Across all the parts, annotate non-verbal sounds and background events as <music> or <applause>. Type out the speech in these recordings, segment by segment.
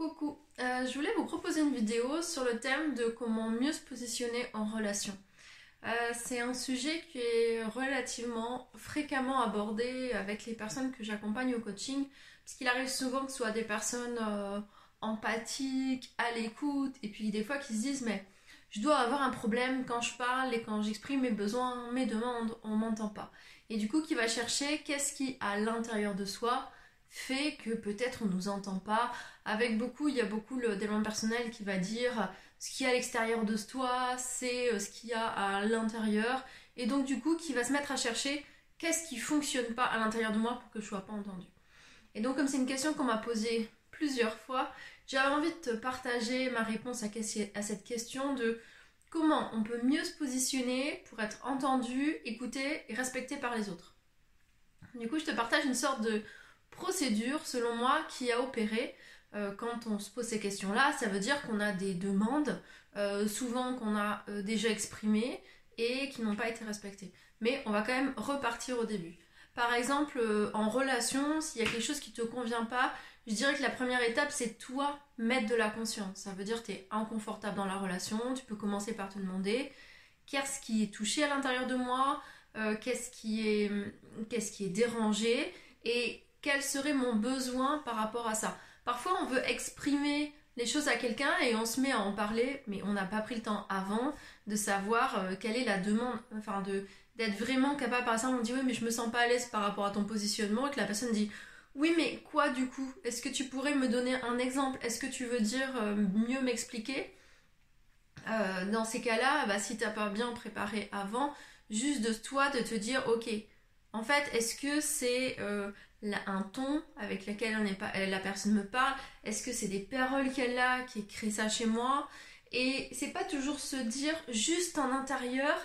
Coucou, euh, je voulais vous proposer une vidéo sur le thème de comment mieux se positionner en relation. Euh, c'est un sujet qui est relativement fréquemment abordé avec les personnes que j'accompagne au coaching, parce qu'il arrive souvent que ce soit des personnes euh, empathiques, à l'écoute, et puis des fois qui se disent mais je dois avoir un problème quand je parle et quand j'exprime mes besoins, mes demandes, on m'entend pas. Et du coup qui va chercher qu'est-ce qui à l'intérieur de soi fait que peut-être on nous entend pas. Avec beaucoup, il y a beaucoup le développement personnel qui va dire ce qu'il y a à l'extérieur de toi, c'est euh, ce qu'il y a à l'intérieur. Et donc du coup, qui va se mettre à chercher qu'est-ce qui fonctionne pas à l'intérieur de moi pour que je sois pas entendue. Et donc comme c'est une question qu'on m'a posée plusieurs fois, j'avais envie de te partager ma réponse à cette question de comment on peut mieux se positionner pour être entendu, écouté et respecté par les autres. Du coup, je te partage une sorte de procédure, selon moi, qui a opéré euh, quand on se pose ces questions-là. Ça veut dire qu'on a des demandes, euh, souvent qu'on a euh, déjà exprimées et qui n'ont pas été respectées. Mais on va quand même repartir au début. Par exemple, en relation, s'il y a quelque chose qui ne te convient pas, je dirais que la première étape, c'est toi mettre de la conscience. Ça veut dire que tu es inconfortable dans la relation, tu peux commencer par te demander qu'est-ce qui est touché à l'intérieur de moi, qu'est-ce qui, est, qu'est-ce qui est dérangé, et quel serait mon besoin par rapport à ça. Parfois, on veut exprimer les choses à quelqu'un et on se met à en parler, mais on n'a pas pris le temps avant de savoir euh, quelle est la demande, enfin d'être vraiment capable. Par exemple, on dit oui, mais je me sens pas à l'aise par rapport à ton positionnement, et que la personne dit oui, mais quoi du coup? Est-ce que tu pourrais me donner un exemple? Est-ce que tu veux dire euh, mieux m'expliquer? Euh, Dans ces cas-là, bah, si t'as pas bien préparé avant, juste de toi de te dire ok, en fait, est-ce que c'est un ton avec lequel on est pas, euh, la personne me parle. Est-ce que c'est des paroles qu'elle a qui créent ça chez moi? Et c'est pas toujours se dire juste en intérieur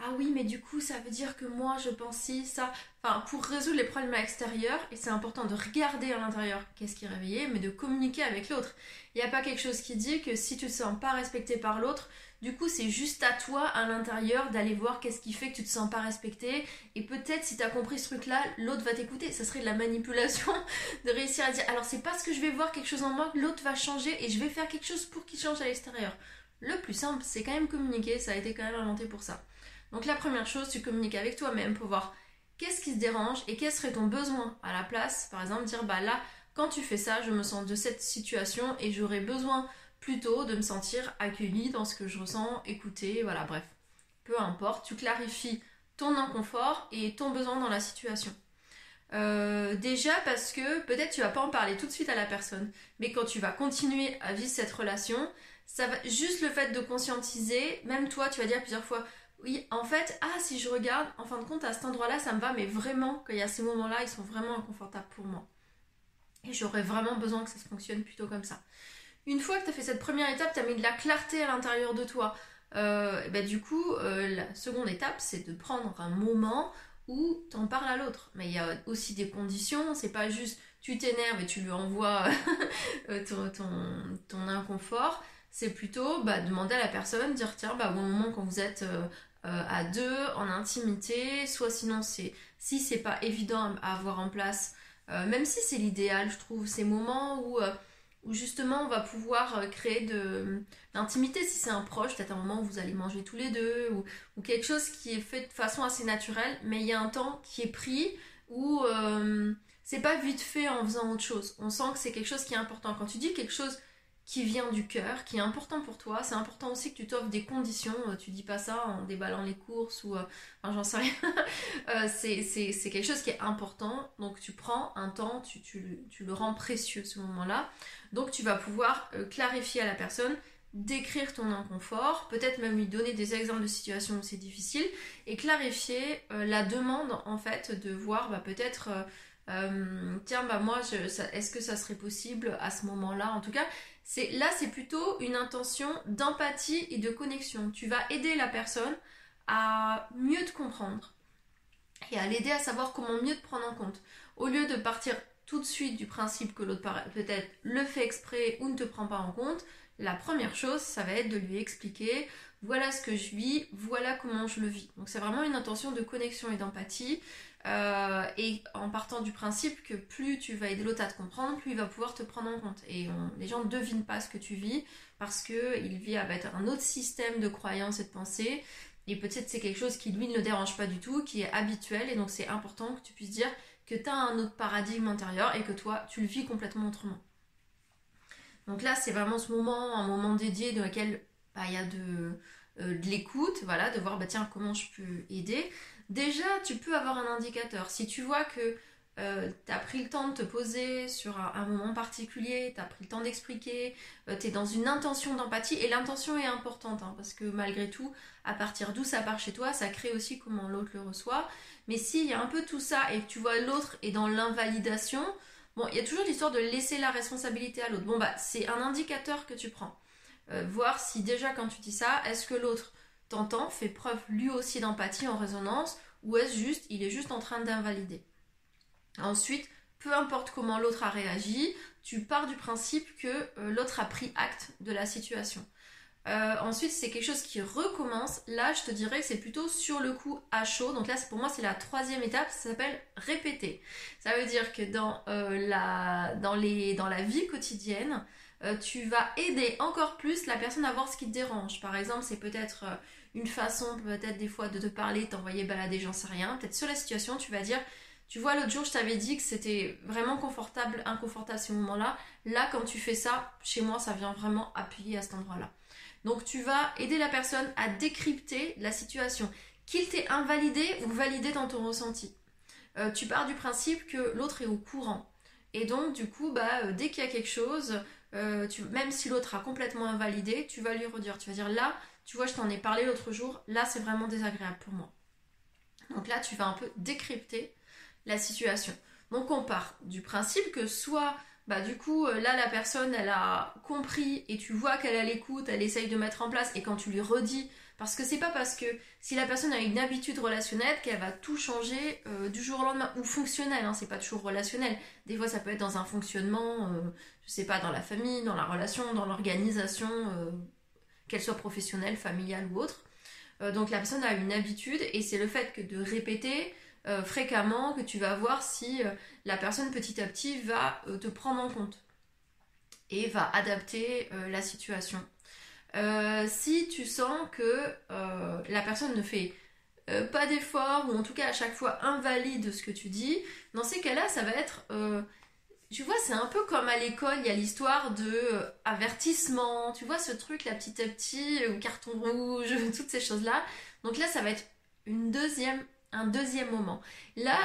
ah oui, mais du coup, ça veut dire que moi, je pense si, ça. Enfin, pour résoudre les problèmes à l'extérieur, et c'est important de regarder à l'intérieur qu'est-ce qui est réveillé, mais de communiquer avec l'autre. Il n'y a pas quelque chose qui dit que si tu te sens pas respecté par l'autre, du coup, c'est juste à toi, à l'intérieur, d'aller voir qu'est-ce qui fait que tu te sens pas respecté. Et peut-être, si tu as compris ce truc-là, l'autre va t'écouter. Ça serait de la manipulation <laughs> de réussir à dire alors, c'est parce que je vais voir quelque chose en moi que l'autre va changer et je vais faire quelque chose pour qu'il change à l'extérieur. Le plus simple, c'est quand même communiquer. Ça a été quand même inventé pour ça. Donc la première chose, tu communiques avec toi-même pour voir qu'est-ce qui se dérange et quel serait ton besoin à la place. Par exemple, dire bah là, quand tu fais ça, je me sens de cette situation et j'aurais besoin plutôt de me sentir accueillie dans ce que je ressens, écoutée, voilà, bref. Peu importe, tu clarifies ton inconfort et ton besoin dans la situation. Euh, déjà parce que peut-être tu vas pas en parler tout de suite à la personne, mais quand tu vas continuer à vivre cette relation, ça va juste le fait de conscientiser, même toi tu vas dire plusieurs fois oui, en fait, ah, si je regarde, en fin de compte, à cet endroit-là, ça me va, mais vraiment, qu'il y a ces moments-là, ils sont vraiment inconfortables pour moi. Et j'aurais vraiment besoin que ça se fonctionne plutôt comme ça. Une fois que tu as fait cette première étape, tu as mis de la clarté à l'intérieur de toi. Euh, bah, du coup, euh, la seconde étape, c'est de prendre un moment où tu en parles à l'autre. Mais il y a aussi des conditions, c'est pas juste tu t'énerves et tu lui envoies <laughs> euh, ton, inconfort c'est plutôt bah, demander à la personne, dire tiens, bah, au moment quand vous êtes euh, à deux, en intimité, soit sinon c'est si c'est pas évident à avoir en place, euh, même si c'est l'idéal, je trouve, ces moments où, où justement on va pouvoir créer de l'intimité si c'est un proche, peut-être un moment où vous allez manger tous les deux, ou, quelque chose qui est fait de façon assez naturelle, mais il y a un temps qui est pris où c'est pas vite fait en faisant autre chose. On sent que c'est quelque chose qui est important. Quand tu dis quelque chose qui vient du cœur, qui est important pour toi. C'est important aussi que tu t'offres des conditions. Euh, tu dis pas ça en déballant les courses ou. Euh, j'en sais rien. <laughs> Euh, c'est quelque chose qui est important. Donc, tu prends un temps, tu le rends précieux ce moment-là. Donc, tu vas pouvoir clarifier à la personne, décrire ton inconfort, peut-être même lui donner des exemples de situations où c'est difficile et clarifier la demande en fait de voir bah, peut-être. tiens bah moi est-ce que ça serait possible à ce moment-là? En tout cas là c'est plutôt une intention d'empathie et de connexion. Tu vas aider la personne à mieux te comprendre et à l'aider à savoir comment mieux te prendre en compte. Au lieu de partir tout de suite du principe que l'autre peut-être le fait exprès ou ne te prend pas en compte, la première chose, ça va être de lui expliquer voilà ce que je vis, voilà comment je le vis. Donc c'est vraiment une intention de connexion et d'empathie. Euh, et en partant du principe que plus tu vas aider l'autre à te comprendre, plus il va pouvoir te prendre en compte. Et les gens ne devinent pas ce que tu vis parce qu'il vit avec un autre système de croyances et de pensées. Et peut-être c'est quelque chose qui lui ne le dérange pas du tout, qui est habituel. Et donc c'est important que tu puisses dire que tu as un autre paradigme intérieur et que toi, tu le vis complètement autrement. Donc là, c'est vraiment ce moment, un moment dédié dans lequel bah, il y a de, euh, de l'écoute, voilà, de voir bah, tiens, comment je peux aider. Déjà, tu peux avoir un indicateur. Si tu vois que euh, tu as pris le temps de te poser sur un, moment particulier, tu as pris le temps d'expliquer, euh, tu es dans une intention d'empathie, et l'intention est importante, hein, parce que malgré tout, à partir d'où ça part chez toi, ça crée aussi comment l'autre le reçoit. Mais s'il y a un peu tout ça et que tu vois l'autre est dans l'invalidation, bon, il y a toujours l'histoire de laisser la responsabilité à l'autre. Bon, bah, c'est un indicateur que tu prends. Euh, voir si déjà quand tu dis ça, est-ce que l'autre t'entend, fait preuve lui aussi d'empathie en résonance, ou est-ce juste, il est juste en train d'invalider. Ensuite, peu importe comment l'autre a réagi, tu pars du principe que euh, l'autre a pris acte de la situation. Euh, ensuite, c'est quelque chose qui recommence. Là, je te dirais que c'est plutôt sur le coup à chaud. Donc là, pour moi, c'est la troisième étape. Ça s'appelle répéter. Ça veut dire que dans, euh, la, dans, les, dans la vie quotidienne, tu vas aider encore plus la personne à voir ce qui te dérange. Par exemple, c'est peut-être une façon, peut-être des fois, de te parler, t'envoyer balader, j'en sais rien. Peut-être sur la situation, tu vas dire tu vois, l'autre jour, je t'avais dit que c'était vraiment confortable, inconfortable à ce moment-là. Là, quand tu fais ça, chez moi, ça vient vraiment appuyer à cet endroit-là. Donc, tu vas aider la personne à décrypter la situation, qu'il t'ait invalidé ou validé dans ton ressenti. Euh, tu pars du principe que l'autre est au courant. Et donc, du coup, bah, euh, dès qu'il y a quelque chose, euh, même si l'autre a complètement invalidé, tu vas lui redire. Tu vas dire là, tu vois, je t'en ai parlé l'autre jour, là, c'est vraiment désagréable pour moi. Donc là, tu vas un peu décrypter la situation. Donc on part du principe que soit bah du coup euh, là la personne elle a compris et tu vois qu'elle a l'écoute, elle essaye de mettre en place et quand tu lui redis parce que c'est pas parce que si la personne a une habitude relationnelle qu'elle va tout changer euh, du jour au lendemain ou fonctionnel, hein, c'est pas toujours relationnel. Des fois ça peut être dans un fonctionnement, euh, je sais pas, dans la famille, dans la relation, dans l'organisation, qu'elle soit professionnelle, familiale ou autre. donc la personne a une habitude et c'est le fait que de répéter, euh, fréquemment que tu vas voir si euh, la personne petit à petit va euh, te prendre en compte et va adapter la situation. si tu sens que la personne ne fait pas d'effort ou en tout cas à chaque fois invalide ce que tu dis, dans ces cas-là, ça va être tu vois, c'est un peu comme à l'école, il y a l'histoire de avertissement, tu vois ce truc là petit à petit, carton rouge, <laughs> toutes ces choses-là. Donc là, ça va être une deuxième un deuxième moment. Là,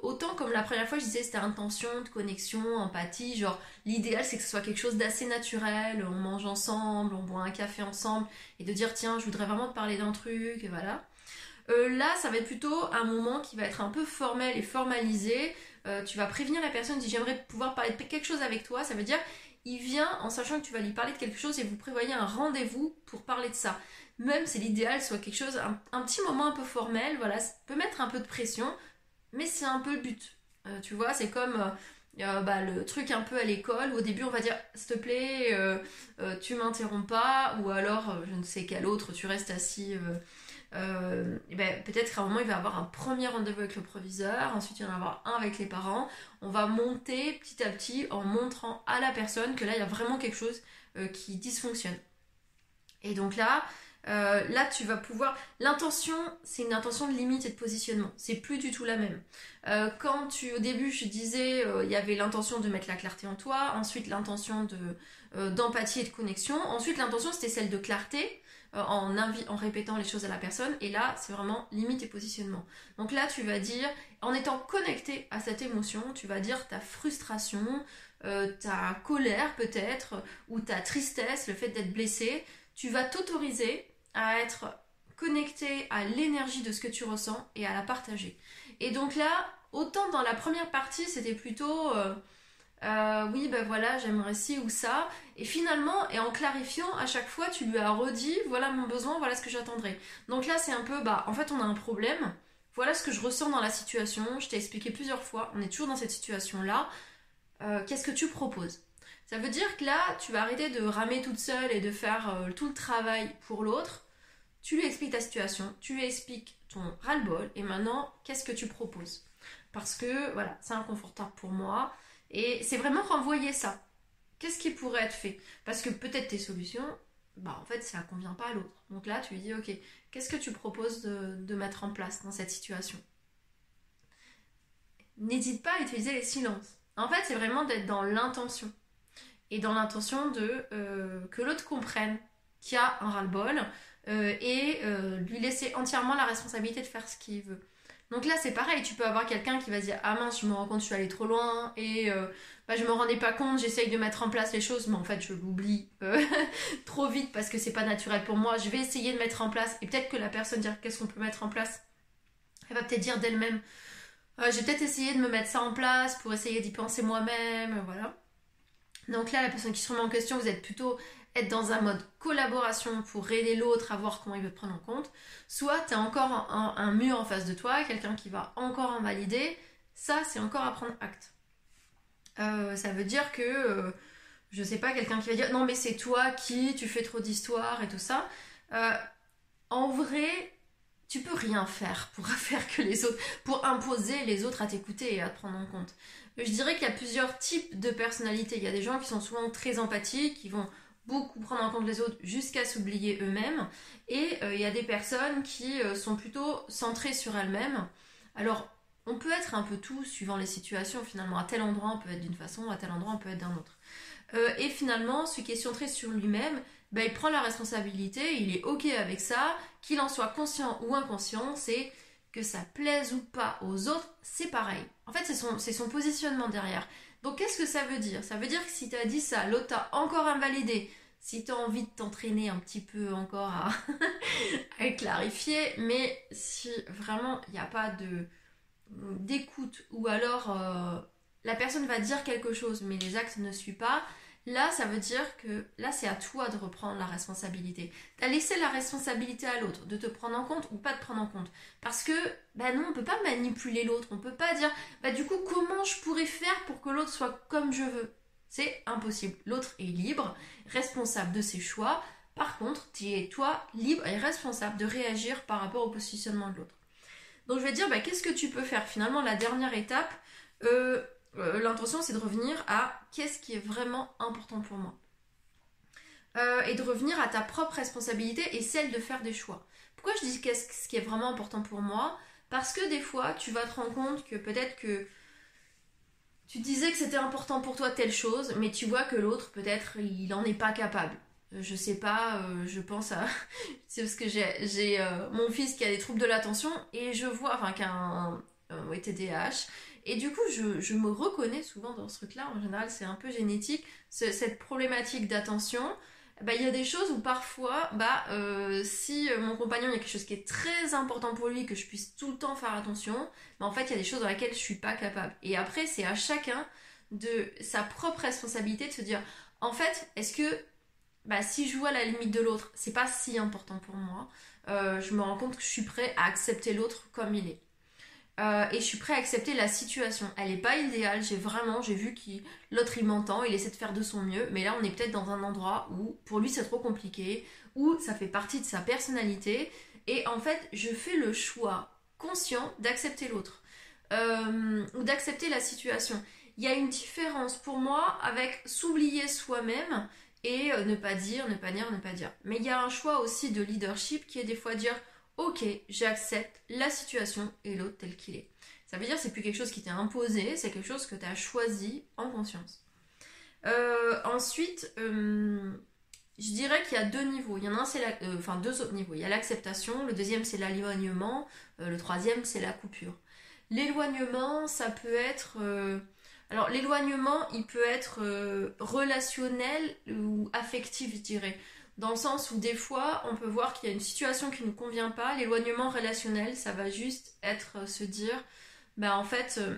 autant comme la première fois, je disais c'était intention, de connexion, empathie, genre l'idéal c'est que ce soit quelque chose d'assez naturel, on mange ensemble, on boit un café ensemble, et de dire tiens, je voudrais vraiment te parler d'un truc, et voilà. Euh, là, ça va être plutôt un moment qui va être un peu formel et formalisé. Euh, tu vas prévenir la personne, si j'aimerais pouvoir parler de quelque chose avec toi, ça veut dire il vient en sachant que tu vas lui parler de quelque chose et vous prévoyez un rendez-vous pour parler de ça même c'est l'idéal soit quelque chose, un, petit moment un peu formel, voilà, ça peut mettre un peu de pression, mais c'est un peu le but. Euh, tu vois, c'est comme euh, euh, bah, le truc un peu à l'école, où au début on va dire s'il te plaît, tu m'interromps pas, ou alors je ne sais quel autre, tu restes assis. Ben, peut-être qu'à un moment il va avoir un premier rendez-vous avec le proviseur, ensuite il va en avoir un avec les parents. On va monter petit à petit en montrant à la personne que là il y a vraiment quelque chose qui dysfonctionne. Et donc là, euh, là, tu vas pouvoir. L'intention, c'est une intention de limite et de positionnement. C'est plus du tout la même. Euh, quand tu, au début, je disais, euh, il y avait l'intention de mettre la clarté en toi. Ensuite, l'intention de d'empathie et de connexion. Ensuite, l'intention, c'était celle de clarté. En, en répétant les choses à la personne et là c'est vraiment limite et positionnement donc là tu vas dire en étant connecté à cette émotion tu vas dire ta frustration ta colère peut-être ou ta tristesse le fait d'être blessé tu vas t'autoriser à être connecté à l'énergie de ce que tu ressens et à la partager. Et donc là, autant dans la première partie, c'était plutôt euh, euh, oui, ben voilà, j'aimerais ci ou ça. Et finalement, et en clarifiant, à chaque fois, tu lui as redit voilà mon besoin, voilà ce que j'attendrai. Donc là, c'est un peu bah en fait, on a un problème. Voilà ce que je ressens dans la situation. Je t'ai expliqué plusieurs fois. On est toujours dans cette situation-là. Euh, qu'est-ce que tu proposes? Ça veut dire que là, tu vas arrêter de ramer toute seule et de faire euh, tout le travail pour l'autre. Tu lui expliques ta situation, tu lui expliques ton ras-le-bol et maintenant, qu'est-ce que tu proposes? Parce que voilà, c'est inconfortable pour moi. Et c'est vraiment renvoyer ça. Qu'est-ce qui pourrait être fait? Parce que peut-être tes solutions, bah en fait, ça ne convient pas à l'autre. Donc là, tu lui dis, ok, qu'est-ce que tu proposes de, mettre en place dans cette situation? N'hésite pas à utiliser les silences. En fait, c'est vraiment d'être dans l'intention. Et dans l'intention de euh, que l'autre comprenne qu'il y a un ras-le-bol euh, et euh, lui laisser entièrement la responsabilité de faire ce qu'il veut. Donc là, c'est pareil, tu peux avoir quelqu'un qui va dire Ah mince, je me rends compte, je suis allée trop loin et euh, bah, je me rendais pas compte, j'essaye de mettre en place les choses, mais en fait, je l'oublie <laughs> trop vite parce que c'est pas naturel pour moi. Je vais essayer de mettre en place et peut-être que la personne dire Qu'est-ce qu'on peut mettre en place? Elle va peut-être dire d'elle-même euh, J'ai peut-être essayé de me mettre ça en place pour essayer d'y penser moi-même, voilà. Donc là, la personne qui se remet en question, vous êtes plutôt être dans un mode collaboration pour aider l'autre à voir comment il veut prendre en compte, soit tu as encore un, mur en face de toi, quelqu'un qui va encore invalider, ça c'est encore à prendre acte. Euh, ça veut dire que, euh, je sais pas, quelqu'un qui va dire non mais c'est toi qui, tu fais trop d'histoire et tout ça. Euh, en vrai, tu peux rien faire pour <laughs> faire que les autres, pour imposer les autres à t'écouter et à te prendre en compte. Je dirais qu'il y a plusieurs types de personnalités. Il y a des gens qui sont souvent très empathiques, qui vont beaucoup prendre en compte les autres jusqu'à s'oublier eux-mêmes. Et euh, il y a des personnes qui euh, sont plutôt centrées sur elles-mêmes. Alors, on peut être un peu tout suivant les situations. Finalement, à tel endroit, on peut être d'une façon, à tel endroit, on peut être d'un autre. Euh, et finalement, celui qui est centré sur lui-même, ben, il prend la responsabilité, il est OK avec ça, qu'il en soit conscient ou inconscient, c'est que ça plaise ou pas aux autres, c'est pareil. En fait, c'est son, positionnement derrière. Donc qu'est-ce que ça veut dire? Ça veut dire que si tu as dit ça, l'autre t'a encore invalidé, si tu as envie de t'entraîner un petit peu encore à, <laughs> clarifier, mais si vraiment il n'y a pas d'écoute ou alors euh, la personne va dire quelque chose mais les actes ne suivent pas, Là, ça veut dire que là, c'est à toi de reprendre la responsabilité. Tu as laissé la responsabilité à l'autre de te prendre en compte ou pas de prendre en compte. Parce que, bah non, on peut pas manipuler l'autre. On peut pas dire, bah du coup, comment je pourrais faire pour que l'autre soit comme je veux? C'est impossible. L'autre est libre, responsable de ses choix. Par contre, tu es toi libre et responsable de réagir par rapport au positionnement de l'autre. Donc je vais dire, bah, qu'est-ce que tu peux faire? Finalement, la dernière étape, euh, euh, l'intention c'est de revenir à qu'est-ce qui est vraiment important pour moi. Euh, et de revenir à ta propre responsabilité et celle de faire des choix. Pourquoi je dis qu'est-ce qui est vraiment important pour moi? Parce que des fois, tu vas te rendre compte que peut-être que tu disais que c'était important pour toi telle chose, mais tu vois que l'autre, peut-être, il n'en est pas capable. Euh, je sais pas, je pense à. <laughs> c'est parce que j'ai mon fils qui a des troubles de l'attention et je vois, enfin, qui a un, TDAH, et du coup, je, me reconnais souvent dans ce truc-là. En général, c'est un peu génétique. cette problématique d'attention, bah, il y a des choses où parfois, bah, euh, si mon compagnon, il y a quelque chose qui est très important pour lui, que je puisse tout le temps faire attention, bah, en fait, il y a des choses dans lesquelles je suis pas capable. Et après, c'est à chacun de sa propre responsabilité de se dire, en fait, est-ce que bah, si je vois la limite de l'autre, c'est pas si important pour moi, euh, je me rends compte que je suis prêt à accepter l'autre comme il est. Euh, et je suis prêt à accepter la situation. Elle n'est pas idéale, j'ai vraiment, j'ai vu que l'autre il m'entend, il essaie de faire de son mieux, mais là on est peut-être dans un endroit où pour lui c'est trop compliqué, où ça fait partie de sa personnalité, et en fait je fais le choix conscient d'accepter l'autre, euh, ou d'accepter la situation. Il y a une différence pour moi avec s'oublier soi-même et euh, ne pas dire, ne pas dire, ne pas dire. Mais il y a un choix aussi de leadership qui est des fois dire ok, j'accepte la situation et l'autre tel qu'il est. Ça veut dire que c'est plus quelque chose qui t'est imposé, c'est quelque chose que tu as choisi en conscience. Euh, ensuite, euh, je dirais qu'il y a deux niveaux. Il y en a un, c'est euh, enfin deux autres niveaux. Il y a l'acceptation, le deuxième c'est l'éloignement, le troisième c'est la coupure. L'éloignement, ça peut être alors l'éloignement, il peut être relationnel ou affectif, je dirais dans le sens où des fois, on peut voir qu'il y a une situation qui ne nous convient pas. L'éloignement relationnel, ça va juste être euh, se dire, ben en fait, euh,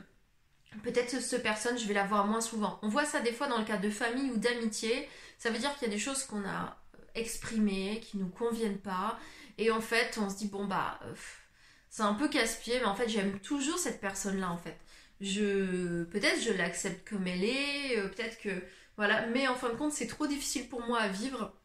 peut-être cette personne, je vais la voir moins souvent. On voit ça des fois dans le cas de famille ou d'amitié. Ça veut dire qu'il y a des choses qu'on a exprimées, qui nous conviennent pas. Et en fait, on se dit, bon, bah, c'est un peu casse-pied, mais en fait, j'aime toujours cette personne-là, en fait. Je, peut-être je l'accepte comme elle est, euh, peut-être que, voilà. Mais en fin de compte, c'est trop difficile pour moi à vivre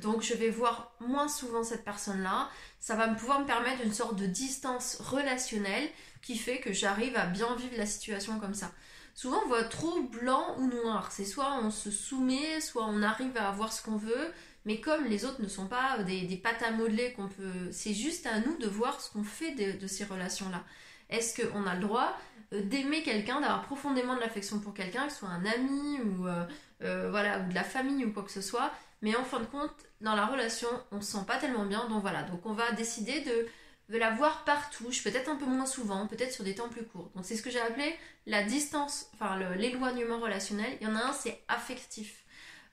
Donc je vais voir moins souvent cette personne-là. Ça va pouvoir me permettre une sorte de distance relationnelle qui fait que j'arrive à bien vivre la situation comme ça. Souvent on voit trop blanc ou noir. C'est soit on se soumet, soit on arrive à avoir ce qu'on veut. Mais comme les autres ne sont pas des, pâtes à modeler qu'on peut... C'est juste à nous de voir ce qu'on fait de, ces relations-là. Est-ce qu'on a le droit d'aimer quelqu'un, d'avoir profondément de l'affection pour quelqu'un, que ce soit un ami ou, euh, euh, voilà, ou de la famille ou quoi que ce soit mais en fin de compte, dans la relation, on se sent pas tellement bien. Donc voilà, donc on va décider de, la voir par touche, peut-être un peu moins souvent, peut-être sur des temps plus courts. Donc c'est ce que j'ai appelé la distance, enfin l'éloignement relationnel. Il y en a un, c'est affectif.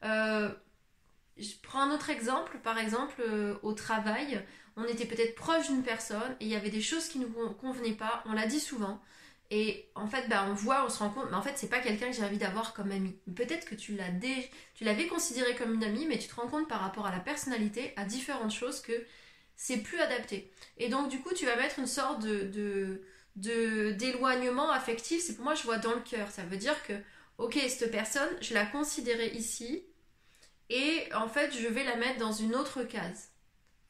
Euh, je prends un autre exemple, par exemple euh, au travail, on était peut-être proche d'une personne et il y avait des choses qui ne nous convenaient pas, on l'a dit souvent. Et en fait, bah, on voit, on se rend compte, mais en fait, c'est pas quelqu'un que j'ai envie d'avoir comme ami. Peut-être que tu l'as tu l'avais considéré comme une amie, mais tu te rends compte par rapport à la personnalité, à différentes choses, que c'est plus adapté. Et donc, du coup, tu vas mettre une sorte de, de, d'éloignement affectif. C'est pour moi, je vois dans le cœur. Ça veut dire que, ok, cette personne, je la considérais ici, et en fait, je vais la mettre dans une autre case.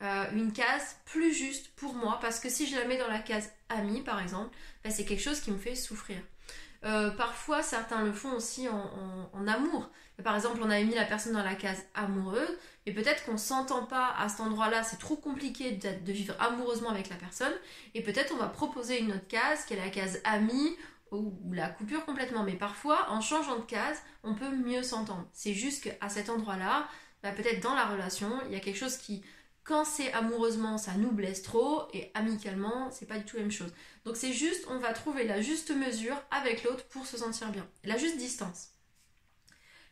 Euh, une case plus juste pour moi parce que si je la mets dans la case amie par exemple, ben, c'est quelque chose qui me fait souffrir. Euh, parfois, certains le font aussi en, amour. Par exemple, on a mis la personne dans la case amoureuse, et peut-être qu'on s'entend pas à cet endroit-là, c'est trop compliqué de, vivre amoureusement avec la personne, et peut-être on va proposer une autre case qui est la case amie ou, la coupure complètement. Mais parfois, en changeant de case, on peut mieux s'entendre. C'est juste qu'à cet endroit-là, ben, peut-être dans la relation, il y a quelque chose qui quand c'est amoureusement, ça nous blesse trop, et amicalement, c'est pas du tout la même chose. Donc c'est juste, on va trouver la juste mesure avec l'autre pour se sentir bien. La juste distance.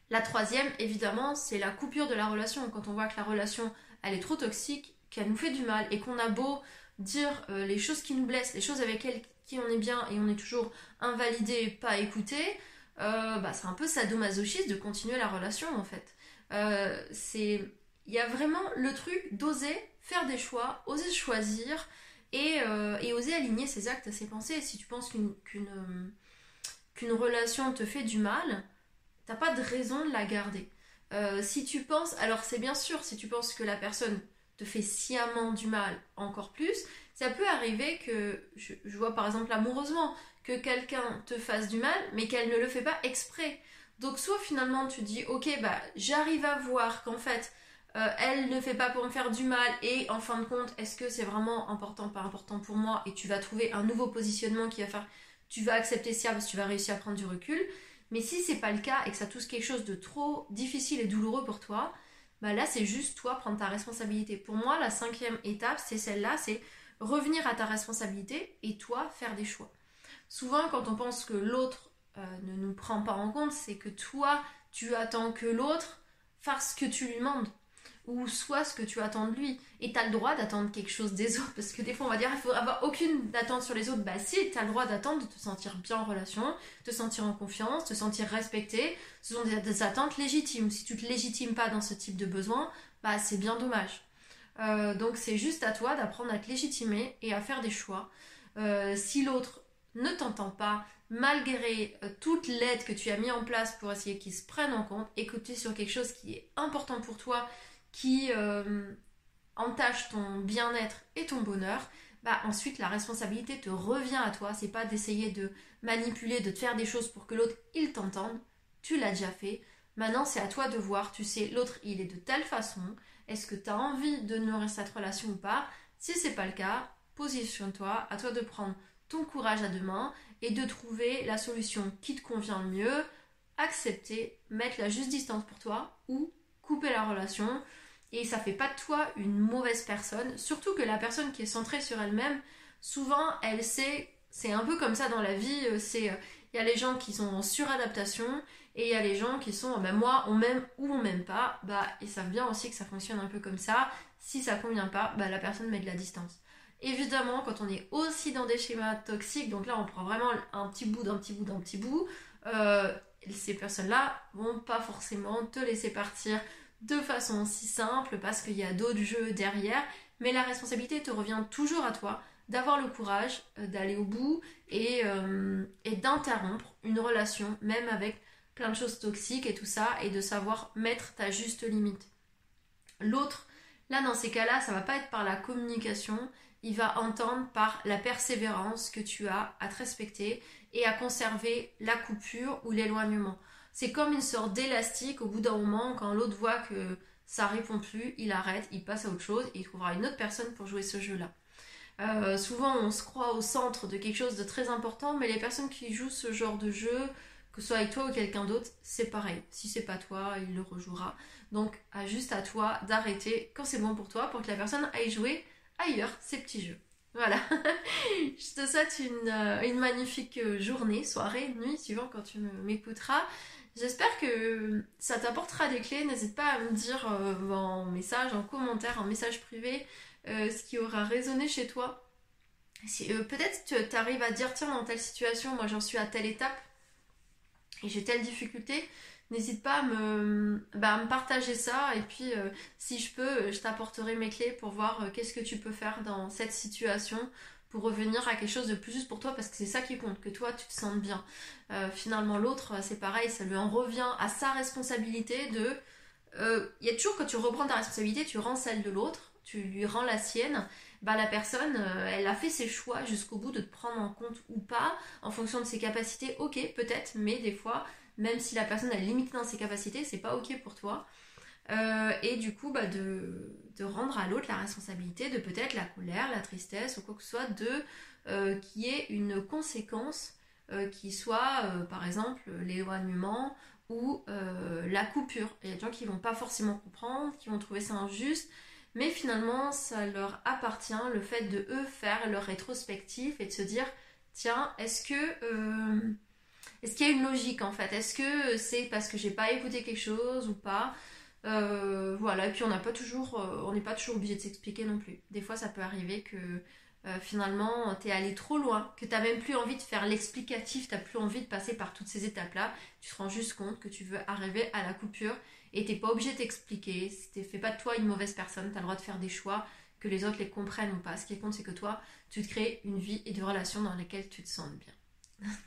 La troisième, évidemment, c'est la coupure de la relation. Quand on voit que la relation, elle est trop toxique, qu'elle nous fait du mal, et qu'on a beau dire euh, les choses qui nous blessent, les choses avec qui on est bien, et on est toujours invalidé, pas écouté, euh, bah, c'est un peu sadomasochiste de continuer la relation en fait. Euh, c'est il y a vraiment le truc d'oser faire des choix, oser choisir et, euh, oser aligner ses actes à ses pensées. Si tu penses qu'une qu'une relation te fait du mal, t'as pas de raison de la garder. Euh, si tu penses, alors c'est bien sûr, si tu penses que la personne te fait sciemment du mal encore plus, ça peut arriver que, je, je vois par exemple amoureusement, que quelqu'un te fasse du mal, mais qu'elle ne le fait pas exprès. Donc soit finalement tu dis, ok, bah j'arrive à voir qu'en fait, euh, elle ne fait pas pour me faire du mal et en fin de compte, est-ce que c'est vraiment important, pas important pour moi et tu vas trouver un nouveau positionnement qui va faire, tu vas accepter ça parce que tu vas réussir à prendre du recul. Mais si c'est pas le cas et que ça touche quelque chose de trop difficile et douloureux pour toi, bah là c'est juste toi prendre ta responsabilité. Pour moi, la cinquième étape, c'est celle-là, c'est revenir à ta responsabilité et toi faire des choix. Souvent, quand on pense que l'autre euh, ne nous prend pas en compte, c'est que toi, tu attends que l'autre fasse ce que tu lui demandes ou soit ce que tu attends de lui. Et tu as le droit d'attendre quelque chose des autres, parce que des fois on va dire il faut avoir aucune attente sur les autres. Bah si, tu as le droit d'attendre de te sentir bien en relation, te sentir en confiance, te sentir respecté. Ce sont des, attentes légitimes. Si tu te légitimes pas dans ce type de besoin, bah c'est bien dommage. Euh, donc c'est juste à toi d'apprendre à te légitimer et à faire des choix. Euh, si l'autre ne t'entend pas, malgré euh, toute l'aide que tu as mis en place pour essayer qu'il se prenne en compte, écouter sur quelque chose qui est important pour toi, qui euh, entache ton bien-être et ton bonheur, bah ensuite la responsabilité te revient à toi. C'est pas d'essayer de manipuler, de te faire des choses pour que l'autre il t'entende. Tu l'as déjà fait. Maintenant c'est à toi de voir. Tu sais l'autre il est de telle façon. Est-ce que tu as envie de nourrir cette relation ou pas? Si c'est pas le cas, positionne-toi. À toi de prendre ton courage à deux mains et de trouver la solution qui te convient le mieux. Accepter, mettre la juste distance pour toi ou couper la relation et ça fait pas de toi une mauvaise personne. Surtout que la personne qui est centrée sur elle-même, souvent elle sait, c'est un peu comme ça dans la vie, euh, c'est euh, il y a les gens qui sont en suradaptation et il y a les gens qui sont ben moi on m'aime ou on m'aime pas, bah ils savent bien aussi que ça fonctionne un peu comme ça. Si ça convient pas, bah la personne met de la distance. Évidemment, quand on est aussi dans des schémas toxiques, donc là on prend vraiment un petit bout d'un petit bout d'un petit bout, euh, ces personnes-là vont pas forcément te laisser partir de façon si simple parce qu'il y a d'autres jeux derrière, mais la responsabilité te revient toujours à toi d'avoir le courage euh, d'aller au bout euh, et, d'interrompre une relation, même avec plein de choses toxiques et tout ça, et de savoir mettre ta juste limite. L'autre, là dans ces cas-là, ça va pas être par la communication, il va entendre par la persévérance que tu as à te respecter et à conserver la coupure ou l'éloignement. C'est comme une sorte d'élastique au bout d'un moment, quand l'autre voit que ça répond plus, il arrête, il passe à autre chose il trouvera une autre personne pour jouer ce jeu-là. Euh, souvent, on se croit au centre de quelque chose de très important, mais les personnes qui jouent ce genre de jeu, que ce soit avec toi ou quelqu'un d'autre, c'est pareil. Si c'est pas toi, il le rejouera. Donc, juste à toi d'arrêter quand c'est bon pour toi, pour que la personne aille jouer ailleurs ces petits jeux. Voilà. <laughs> Je te souhaite une, euh, magnifique journée, soirée, nuit, suivant quand tu m'écouteras. J'espère que ça t'apportera des clés. N'hésite pas à me dire euh, en message, en commentaire, en message privé, euh, ce qui aura résonné chez toi. Si, Peut-être tu arrives à dire, tiens, dans telle situation, moi j'en suis à telle étape et j'ai telle difficulté n'hésite pas bah, à me, partager ça et puis euh, si je peux, je t'apporterai mes clés pour voir euh, qu'est-ce que tu peux faire dans cette situation pour revenir à quelque chose de plus juste pour toi parce que c'est ça qui compte, que toi tu te sentes bien. Euh, finalement l'autre c'est pareil, ça lui en revient à sa responsabilité de... Il y a toujours quand tu reprends ta responsabilité, tu rends celle de l'autre, tu lui rends la sienne bah, la personne, elle a fait ses choix jusqu'au bout de te prendre en compte ou pas, en fonction de ses capacités, ok, peut-être, mais des fois, même si la personne est limitée dans ses capacités, c'est pas ok pour toi. Euh, et du coup, bah, de, rendre à l'autre la responsabilité de peut-être la colère, la tristesse ou quoi que ce soit, de euh, qui ait une conséquence euh, qui soit, par exemple, l'éloignement ou la coupure. Il y a des gens qui vont pas forcément comprendre, qui vont trouver ça injuste, mais finalement, ça leur appartient le fait de eux faire leur rétrospectif et de se dire, tiens, est-ce que est-ce qu'il y a une logique en fait? Est-ce que c'est parce que j'ai pas écouté quelque chose ou pas? Euh, Voilà, et puis on n'a pas toujours, euh, on n'est pas toujours obligé de s'expliquer non plus. Des fois, ça peut arriver que euh, finalement, tu es allé trop loin, que tu n'as même plus envie de faire l'explicatif, tu n'as plus envie de passer par toutes ces étapes-là. Tu te rends juste compte que tu veux arriver à la coupure et t'es pas obligé de t'expliquer. Fais pas de toi une mauvaise personne, tu as le droit de faire des choix, que les autres les comprennent ou pas. Ce qui compte, c'est que toi, tu te crées une vie et des relations dans lesquelles tu te sens bien. <laughs>